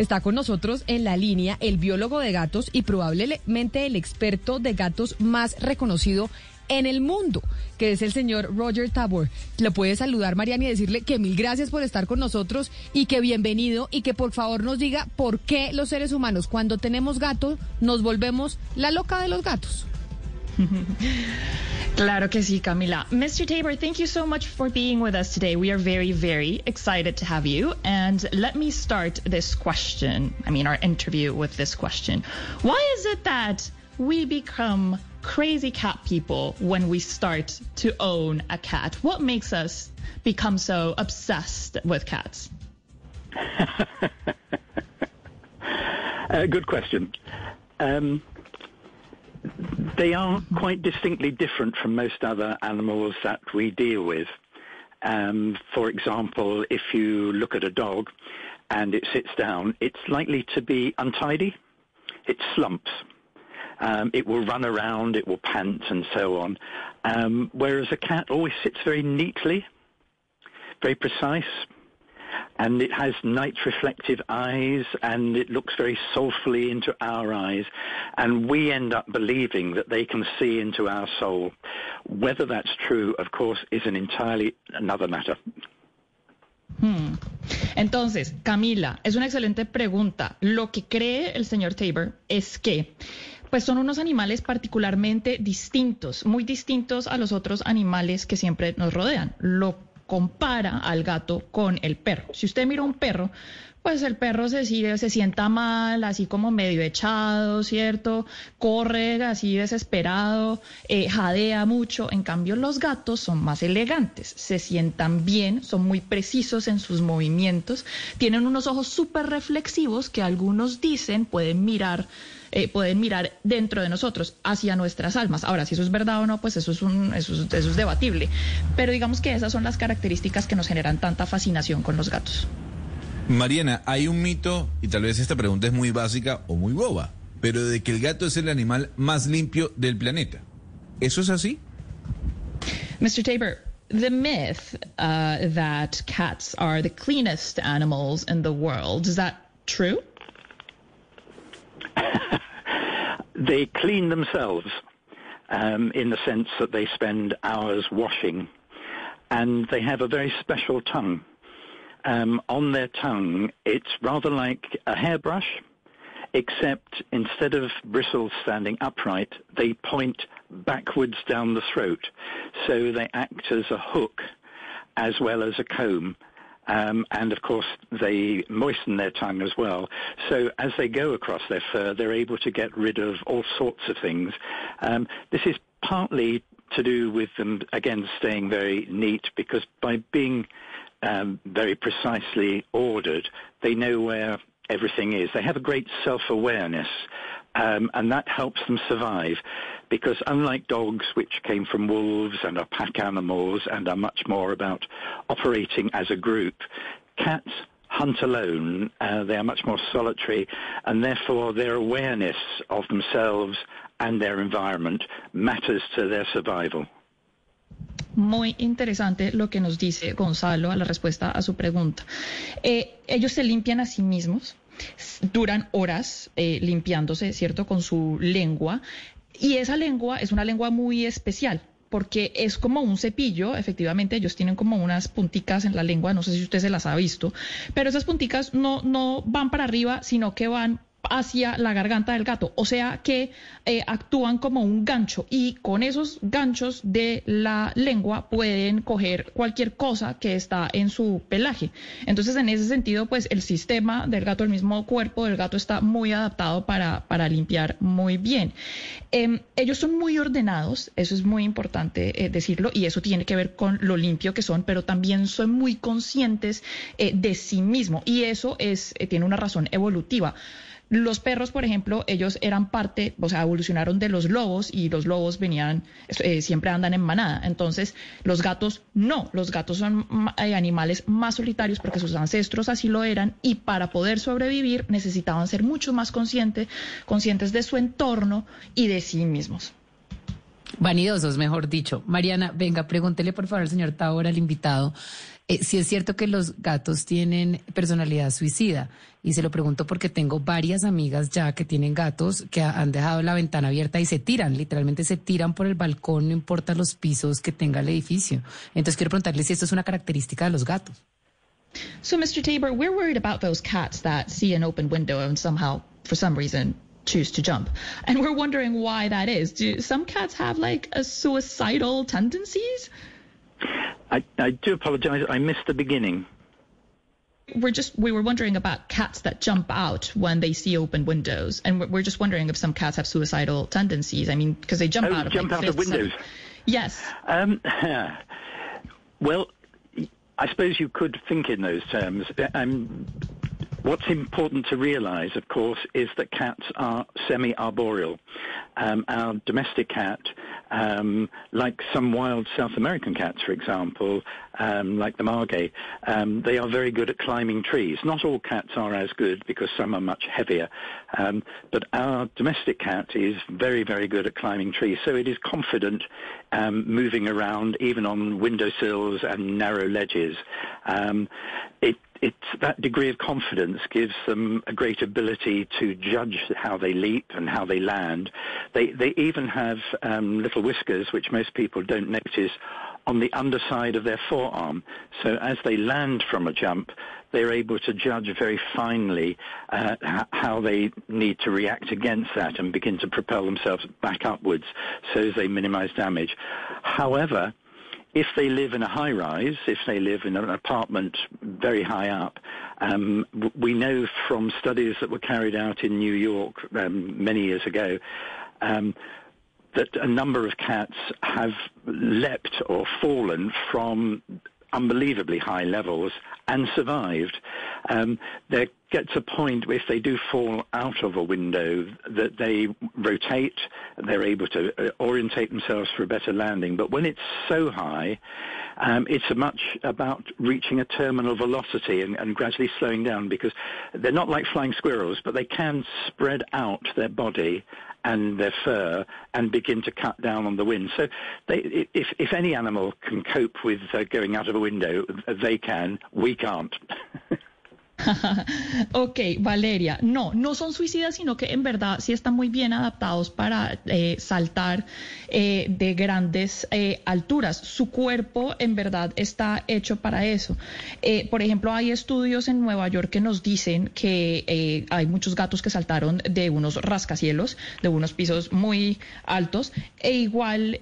Está con nosotros en la línea el biólogo de gatos y probablemente el experto de gatos más reconocido en el mundo, que es el señor Roger Tabor. Le puede saludar, Mariana, y decirle que mil gracias por estar con nosotros y que bienvenido y que por favor nos diga por qué los seres humanos cuando tenemos gatos nos volvemos la loca de los gatos. Claro que sí, Camila. Mr. Tabor, thank you so much for being with us today. We are very, very excited to have you. And let me start this question, I mean, our interview with this question. Why is it that we become crazy cat people when we start to own a cat? What makes us become so obsessed with cats? uh, good question. Um, they are quite distinctly different from most other animals that we deal with. Um, for example, if you look at a dog and it sits down, it's likely to be untidy. It slumps. Um, it will run around, it will pant and so on. Um, whereas a cat always sits very neatly, very precise, and it has night reflective eyes and it looks very soulfully into our eyes and we end up believing that they can see into our soul. Whether that's true, of course, is an entirely another matter. Hmm. Entonces, Camila, es una excelente pregunta. Lo que cree el señor Tabor es que pues son unos animales particularmente distintos, muy distintos a los otros animales que siempre nos rodean. Lo compara al gato con el perro. Si usted mira un perro, pues el perro se, se sienta mal, así como medio echado, ¿cierto? Corre así desesperado, eh, jadea mucho. En cambio, los gatos son más elegantes, se sientan bien, son muy precisos en sus movimientos, tienen unos ojos súper reflexivos que algunos dicen pueden mirar eh, pueden mirar dentro de nosotros, hacia nuestras almas. Ahora, si eso es verdad o no, pues eso es, un, eso, es, eso es debatible. Pero digamos que esas son las características que nos generan tanta fascinación con los gatos. Mariana, hay un mito, y tal vez esta pregunta es muy básica o muy boba, pero de que el gato es el animal más limpio del planeta. ¿Eso es así? Mr. Tabor, the myth uh, that cats are the cleanest animals in the world, is that true? they clean themselves um, in the sense that they spend hours washing, and they have a very special tongue. Um, on their tongue, it's rather like a hairbrush, except instead of bristles standing upright, they point backwards down the throat. So they act as a hook as well as a comb. Um, and of course, they moisten their tongue as well. So as they go across their fur, they're able to get rid of all sorts of things. Um, this is partly to do with them, again, staying very neat because by being um, very precisely ordered, they know where everything is. They have a great self-awareness, um, and that helps them survive. Because unlike dogs, which came from wolves and are pack animals and are much more about operating as a group, cats hunt alone. Uh, they are much more solitary, and therefore their awareness of themselves and their environment matters to their survival. Muy interesante lo que nos dice Gonzalo a la respuesta a su pregunta. Eh, ellos se limpian a sí mismos, duran horas eh, limpiándose, ¿cierto?, con su lengua. Y esa lengua es una lengua muy especial porque es como un cepillo, efectivamente ellos tienen como unas punticas en la lengua, no sé si usted se las ha visto, pero esas punticas no, no van para arriba, sino que van hacia la garganta del gato, o sea que eh, actúan como un gancho y con esos ganchos de la lengua pueden coger cualquier cosa que está en su pelaje. Entonces, en ese sentido, pues el sistema del gato, el mismo cuerpo del gato está muy adaptado para, para limpiar muy bien. Em, ellos son muy ordenados, eso es muy importante eh, decirlo, y eso tiene que ver con lo limpio que son, pero también son muy conscientes eh, de sí mismo y eso es, tiene una razón evolutiva. Los perros, por ejemplo, ellos eran parte, o sea, evolucionaron de los lobos y los lobos venían, eh, siempre andan en manada. Entonces, los gatos no, los gatos son eh, animales más solitarios porque sus ancestros así lo eran y para poder sobrevivir necesitaban ser mucho más conscientes, conscientes de su entorno y de sí mismos. Vanidosos, mejor dicho. Mariana, venga, pregúntele por favor al señor Tabor, al invitado, Eh, sí es cierto que los gatos tienen personalidad suicida y se lo pregunto porque tengo varias amigas ya que tienen gatos que han dejado la ventana abierta y se tiran, literalmente se tiran por el balcón, no importa los pisos que tenga el edificio. Entonces quiero preguntarle si esto es una característica de los gatos. So, Mr. Tabor, we're worried about those cats that see an open window and somehow, for some reason, choose to jump. And we're wondering why that is. Do some cats have like a suicidal tendencies? I, I do apologize. I missed the beginning. We're just we were wondering about cats that jump out when they see open windows, and we're, we're just wondering if some cats have suicidal tendencies. I mean, because they jump oh, out of jump like, out of windows. Yes. Um, well, I suppose you could think in those terms. Um, what's important to realise, of course, is that cats are semi-arboreal. Um, our domestic cat, um, like some wild South American cats, for example, um, like the margay, um, they are very good at climbing trees. Not all cats are as good because some are much heavier, um, but our domestic cat is very, very good at climbing trees. So it is confident um, moving around, even on windowsills and narrow ledges. It that degree of confidence gives them a great ability to judge how they leap and how they land. They they even have um, little whiskers, which most people don't notice, on the underside of their forearm. So as they land from a jump, they're able to judge very finely uh, how they need to react against that and begin to propel themselves back upwards so as they minimize damage. However, if they live in a high rise, if they live in an apartment very high up, um, we know from studies that were carried out in New York um, many years ago um, that a number of cats have leapt or fallen from unbelievably high levels and survived. Um, there gets a point where if they do fall out of a window that they rotate, they're able to uh, orientate themselves for a better landing. But when it's so high, um, it's much about reaching a terminal velocity and, and gradually slowing down because they're not like flying squirrels, but they can spread out their body and their fur and begin to cut down on the wind. So they, if, if any animal can cope with uh, going out of a window, they can. We can't. ok, Valeria, no, no son suicidas, sino que en verdad sí están muy bien adaptados para eh, saltar eh, de grandes eh, alturas. Su cuerpo en verdad está hecho para eso. Eh, por ejemplo, hay estudios en Nueva York que nos dicen que eh, hay muchos gatos que saltaron de unos rascacielos, de unos pisos muy altos, e igual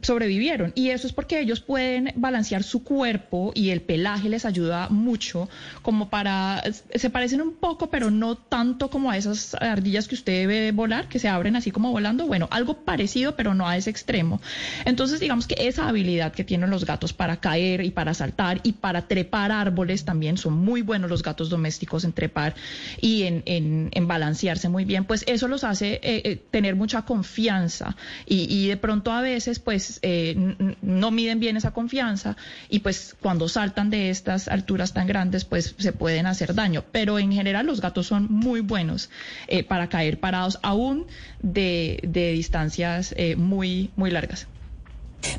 sobrevivieron. Y eso es porque ellos pueden balancear su cuerpo y el pelaje les ayuda mucho como para, se parecen un poco, pero no tanto como a esas ardillas que usted ve volar, que se abren así como volando. Bueno, algo parecido, pero no a ese extremo. Entonces, digamos que esa habilidad que tienen los gatos para caer y para saltar y para trepar árboles también son muy buenos los gatos domésticos en trepar y en, en, en balancearse muy bien, pues eso los hace eh, eh, tener mucha confianza y, y de pronto a veces pues eh, no miden bien esa confianza y pues cuando saltan de estas alturas tan grandes pues se pueden hacer daño. Pero en general los gatos son muy buenos eh, para caer parados aún de, de distancias eh, muy, muy largas.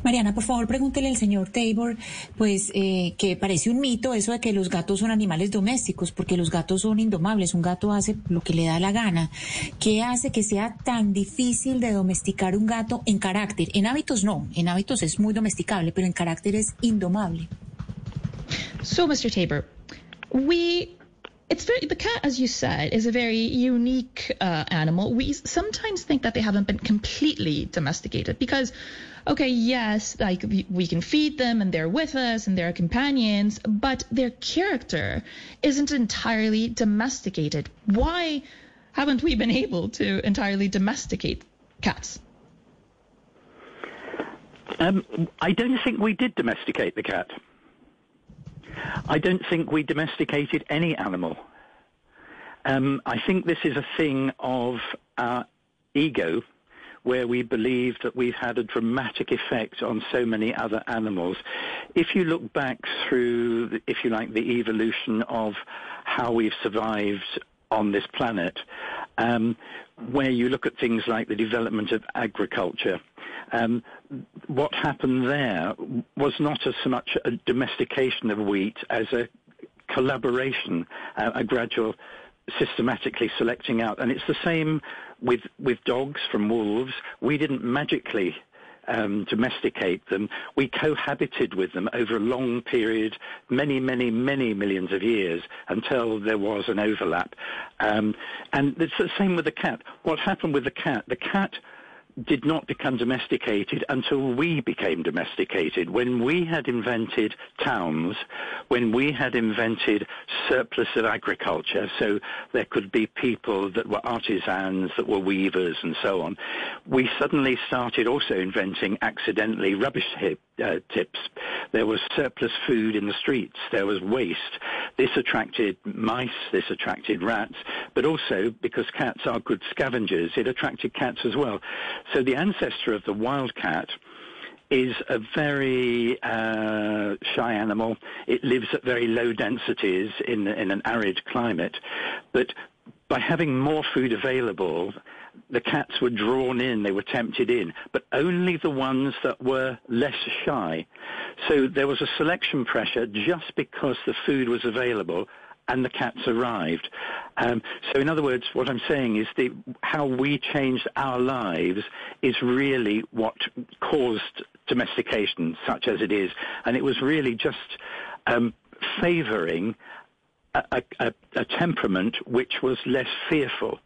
Mariana, por favor, pregúntele al señor Tabor, pues eh, que parece un mito eso de que los gatos son animales domésticos, porque los gatos son indomables, un gato hace lo que le da la gana. ¿Qué hace que sea tan difícil de domesticar un gato en carácter? En hábitos no, en hábitos es muy domesticable, pero en carácter es indomable. So, Mr. Tabor, we it's very the cat as you said is a very unique uh, animal we sometimes think that they haven't been completely domesticated because okay yes like we, can feed them and they're with us and they're companions but their character isn't entirely domesticated why haven't we been able to entirely domesticate cats Um, I don't think we did domesticate the cat. I don't think we domesticated any animal. Um, I think this is a thing of our ego, where we believe that we've had a dramatic effect on so many other animals. If you look back through, if you like, the evolution of how we've survived on this planet, um, where you look at things like the development of agriculture. Um, what happened there was not as much a domestication of wheat as a collaboration, uh, a gradual systematically selecting out. And it's the same with, with dogs from wolves. We didn't magically um, domesticate them. We cohabited with them over a long period, many, many, many millions of years, until there was an overlap. Um, and it's the same with the cat. What happened with the cat? The cat did not become domesticated until we became domesticated. When we had invented towns, when we had invented surplus of agriculture, so there could be people that were artisans, that were weavers and so on, we suddenly started also inventing accidentally rubbish hip, uh, tips. There was surplus food in the streets. There was waste. This attracted mice. This attracted rats. But also, because cats are good scavengers, it attracted cats as well. So the ancestor of the wild cat is a very uh, shy animal. It lives at very low densities in, in an arid climate. But by having more food available, the cats were drawn in, they were tempted in, but only the ones that were less shy. So there was a selection pressure just because the food was available and the cats arrived. Um, so in other words, what I'm saying is the, how we changed our lives is really what caused domestication, such as it is. And it was really just um, favouring a, a, a temperament which was less fearful.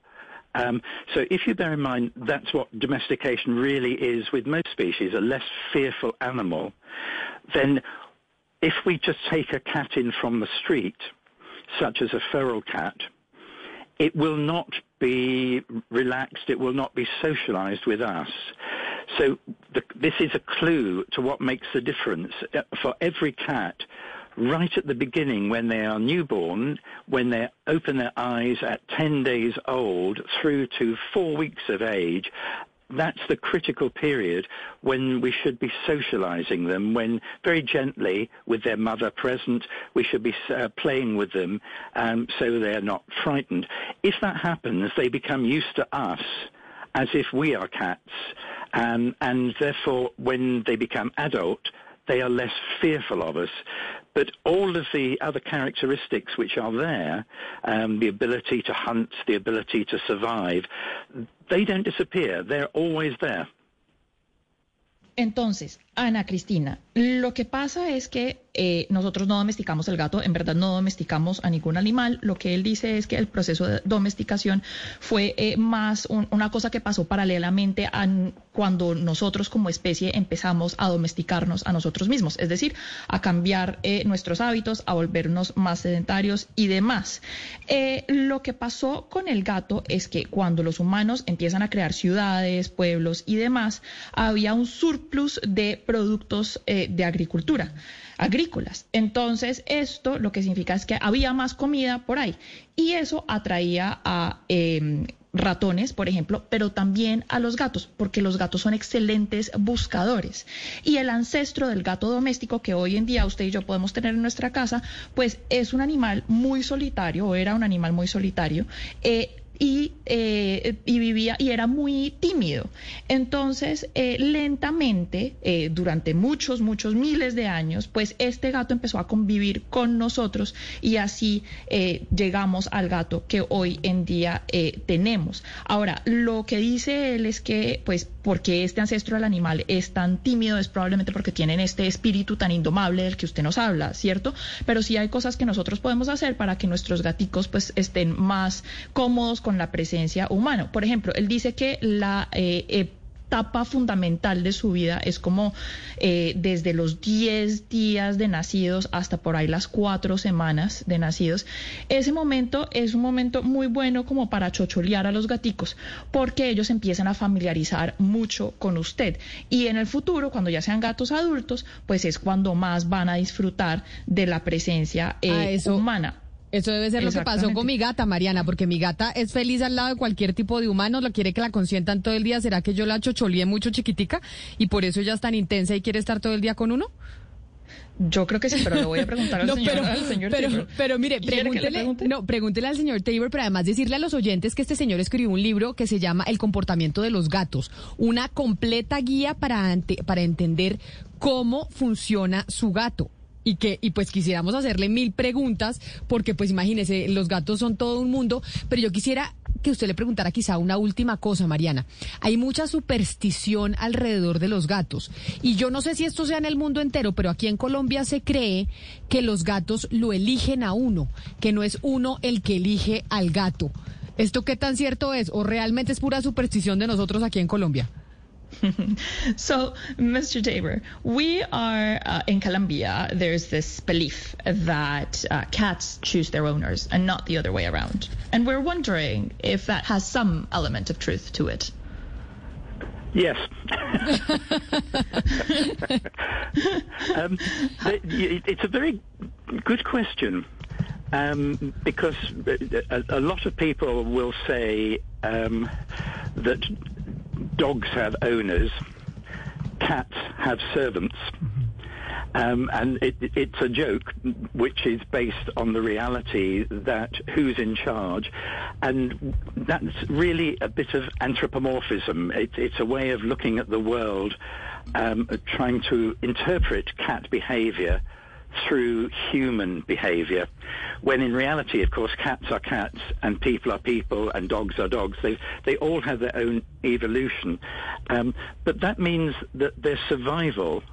Um, so if you bear in mind that's what domestication really is with most species, a less fearful animal, then if we just take a cat in from the street, such as a feral cat, it will not be relaxed, it will not be socialized with us. So the, this is a clue to what makes the difference. Uh, for every cat, right at the beginning when they are newborn, when they open their eyes at 10 days old through to four weeks of age, that's the critical period when we should be socializing them, when very gently, with their mother present, we should be uh, playing with them um, so they're not frightened. If that happens, they become used to us as if we are cats, um, and therefore, when they become adult, they are less fearful of us. But all of the other characteristics which are there, um, the ability to hunt, the ability to survive, they don't disappear. They're always there. Entonces, Ana Cristina, lo que pasa es que eh, nosotros no domesticamos el gato, en verdad no domesticamos a ningún animal. Lo que él dice es que el proceso de domesticación fue eh, más una cosa que pasó paralelamente a cuando nosotros como especie empezamos a domesticarnos a nosotros mismos, es decir, a cambiar eh, nuestros hábitos, a volvernos más sedentarios y demás. lo que pasó con el gato es que cuando los humanos empiezan a crear ciudades, pueblos y demás, había un surplus de productos eh, de agricultura, agrícolas. Entonces, esto lo que significa es que había más comida por ahí y eso atraía a... Em, ratones, por ejemplo, pero también a los gatos, porque los gatos son excelentes buscadores. Y el ancestro del gato doméstico que hoy en día usted y yo podemos tener en nuestra casa, pues es un animal muy solitario, o era un animal muy solitario. Eh, y, eh, y, vivía y era muy tímido. Entonces, eh, lentamente, eh, durante muchos, muchos miles de años, pues este gato empezó a convivir con nosotros y así llegamos al gato que hoy en día tenemos. Ahora, lo que dice él es que, pues, porque este ancestro del animal es tan tímido es probablemente porque tienen este espíritu tan indomable del que usted nos habla, ¿cierto? Pero sí hay cosas que nosotros podemos hacer para que nuestros gaticos pues estén más cómodos con la presencia humana. Por ejemplo, él dice que la eh, etapa fundamental de su vida es como eh, desde los 10 días de nacidos hasta por ahí las 4 semanas de nacidos. Ese momento es un momento muy bueno como para chocholear a los gaticos porque ellos empiezan a familiarizar mucho con usted. Y en el futuro, cuando ya sean gatos adultos, pues es cuando más van a disfrutar de la presencia eh, humana. Eso debe ser lo que pasó con mi gata, Mariana, porque mi gata es feliz al lado de cualquier tipo de humano, la quiere que la consientan todo el día. ¿Será que yo la chocholié mucho chiquitica y por eso ella es tan intensa y quiere estar todo el día con uno? Yo creo que sí, pero le voy a preguntar al, No, señor, pero, al señor pero, Tabor. pero mire, ¿Quiere que le pregúntele, no, pregúntele al señor Tabor, pero además decirle a los oyentes que este señor escribió un libro que se llama El comportamiento de los gatos, una completa guía para, ante- para entender cómo funciona su gato. Y que, y pues quisiéramos hacerle mil preguntas, porque pues imagínese, los gatos son todo un mundo, pero yo quisiera que usted le preguntara quizá una última cosa, Mariana. Hay mucha superstición alrededor de los gatos. Y yo no sé si esto sea en el mundo entero, pero aquí en Colombia se cree que los gatos lo eligen a uno, que no es uno el que elige al gato. ¿Esto qué tan cierto es? ¿O realmente es pura superstición de nosotros aquí en Colombia? So, Mr. Tabor, we are uh, in Colombia. There's this belief that uh, cats choose their owners and not the other way around. And we're wondering if that has some element of truth to it. Yes. um, it's a very good question um, because a, a lot of people will say um, that dogs have owners, cats have servants. Um, and it, it's a joke which is based on the reality that who's in charge. And that's really a bit of anthropomorphism. It, it's a way of looking at the world, um, trying to interpret cat behavior through human behavior, when in reality, of course, cats are cats and people are people and dogs are dogs. They, they all have their own evolution. Um, but that means that their survival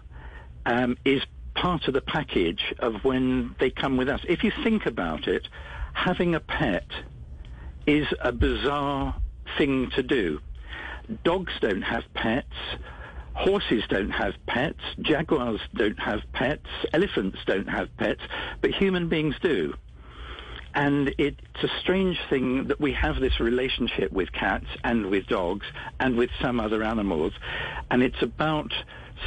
um, is part of the package of when they come with us. If you think about it, having a pet is a bizarre thing to do. Dogs don't have pets. Horses don't have pets. Jaguars don't have pets. Elephants don't have pets. But human beings do. And it's a strange thing that we have this relationship with cats and with dogs and with some other animals. And it's about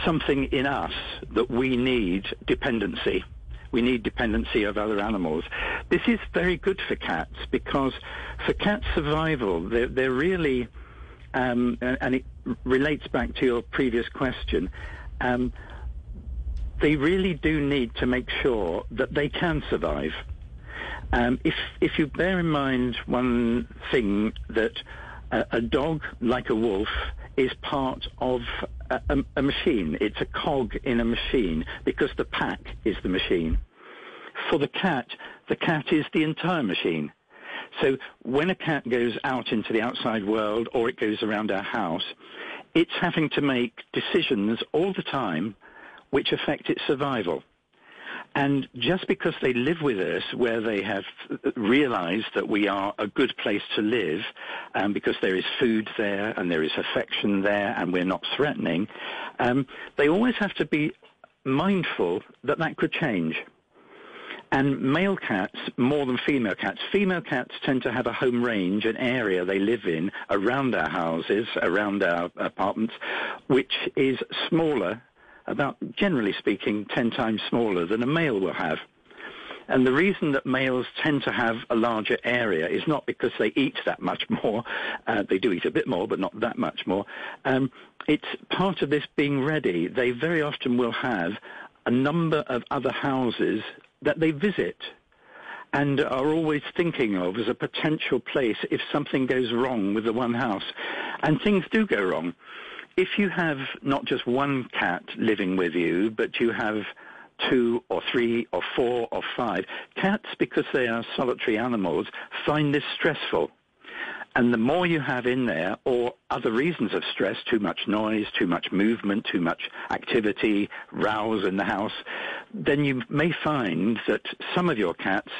something in us that we need dependency. We need dependency of other animals. This is very good for cats because for cat survival, they're, they're really, um, and it relates back to your previous question, um, they really do need to make sure that they can survive. Um, if if you bear in mind one thing that a, a dog, like a wolf, is part of a, a, a machine. It's a cog in a machine because the pack is the machine. For the cat, the cat is the entire machine. So when a cat goes out into the outside world or it goes around our house, it's having to make decisions all the time which affect its survival. And just because they live with us where they have realized that we are a good place to live, um, because there is food there and there is affection there and we're not threatening, um, they always have to be mindful that that could change. And male cats, more than female cats, female cats tend to have a home range, an area they live in around our houses, around our apartments, which is smaller about, generally speaking, 10 times smaller than a male will have. And the reason that males tend to have a larger area is not because they eat that much more. Uh, they do eat a bit more, but not that much more. Um, it's part of this being ready. They very often will have a number of other houses that they visit and are always thinking of as a potential place if something goes wrong with the one house. And things do go wrong if you have not just one cat living with you, but you have two or three or four or five, cats, because they are solitary animals, find this stressful. And the more you have in there, or other reasons of stress, too much noise, too much movement, too much activity, rows in the house, then you may find that some of your cats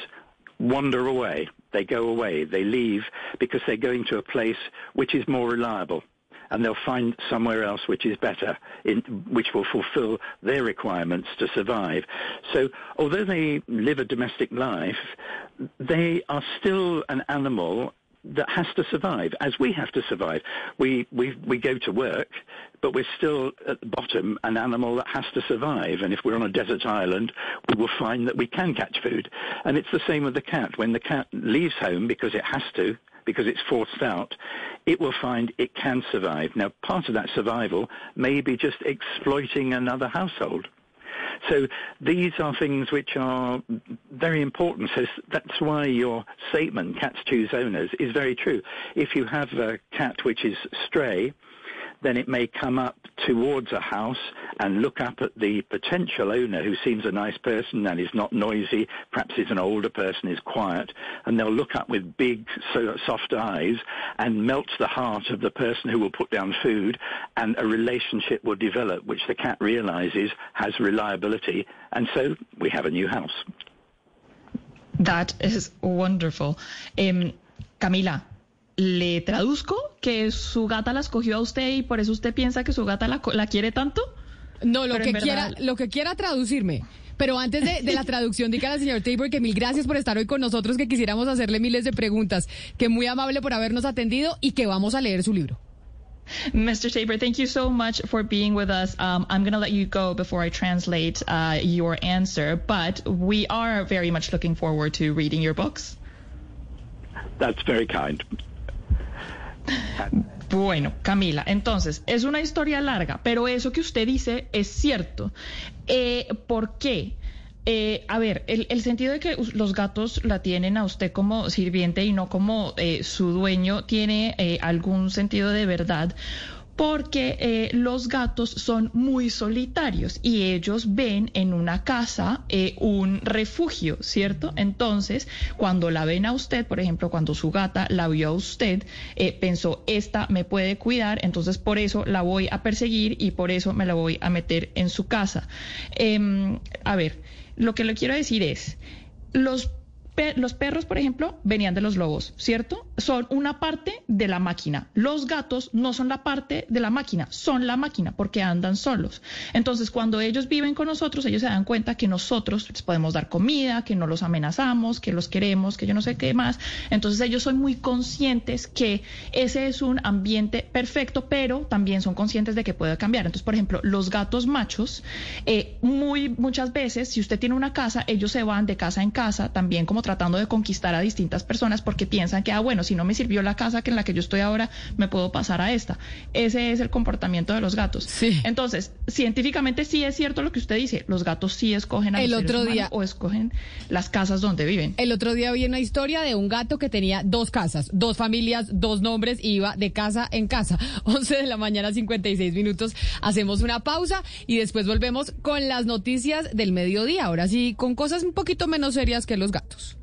wander away. They go away. They leave because they're going to a place which is more reliable and they'll find somewhere else which is better, in, which will fulfill their requirements to survive. So although they live a domestic life, they are still an animal that has to survive, as we have to survive. We, we, we go to work, but we're still at the bottom an animal that has to survive. And if we're on a desert island, we will find that we can catch food. And it's the same with the cat. When the cat leaves home because it has to, because it's forced out, it will find it can survive. Now, part of that survival may be just exploiting another household. So these are things which are very important. So that's why your statement, cats choose owners, is very true. If you have a cat which is stray, then it may come up towards a house and look up at the potential owner who seems a nice person and is not noisy, perhaps is an older person, is quiet, and they'll look up with big so, soft eyes and melt the heart of the person who will put down food and a relationship will develop which the cat realizes has reliability and so we have a new house. That is wonderful. Um, Camila, ¿le traduzco que su gata la escogió a usted y por eso usted piensa que su gata la, la quiere tanto? No, lo que, quiera, lo que quiera traducirme. Pero antes de, de la traducción, dígale al señor Tabor que mil gracias por estar hoy con nosotros, que quisiéramos hacerle miles de preguntas, que muy amable por habernos atendido y que vamos a leer su libro. Mr. Tabor, thank you so much for being with us. Um, I'm going to let you go before I translate uh, your answer, but we are very much looking forward to reading your books. That's very kind. Bueno, Camila, entonces, es una historia larga, pero eso que usted dice es cierto. Eh, ¿Por qué? Eh, a ver, el, el, sentido de que los gatos la tienen a usted como sirviente y no como eh, su dueño tiene eh, algún sentido de verdad porque eh, los gatos son muy solitarios y ellos ven en una casa eh, un refugio, ¿cierto? Entonces, cuando la ven a usted, por ejemplo, cuando su gata la vio a usted, eh, pensó, esta me puede cuidar, entonces por eso la voy a perseguir y por eso me la voy a meter en su casa. Em, a ver, lo que le quiero decir es, los los perros, por ejemplo, venían de los lobos, ¿cierto? Son una parte de la máquina. Los gatos no son la parte de la máquina, son la máquina porque andan solos. Entonces, cuando ellos viven con nosotros, ellos se dan cuenta que nosotros les podemos dar comida, que no los amenazamos, que los queremos, que yo no sé qué más. Entonces, ellos son muy conscientes que ese es un ambiente perfecto, pero también son conscientes de que puede cambiar. Entonces, por ejemplo, los gatos machos, eh, muy muchas veces, si usted tiene una casa, ellos se van de casa en casa, también como tratando de conquistar a distintas personas porque piensan que, ah, bueno, si no me sirvió la casa que en la que yo estoy ahora, me puedo pasar a esta. Ese es el comportamiento de los gatos. Sí. Entonces, científicamente sí es cierto lo que usted dice. Los gatos sí escogen a el los otro día o escogen las casas donde viven. El otro día vi una historia de un gato que tenía dos casas, dos familias, dos nombres, y iba de casa en casa. 11 de la mañana, 56 minutos. Hacemos una pausa y después volvemos con las noticias del mediodía. Ahora sí, con cosas un poquito menos serias que los gatos.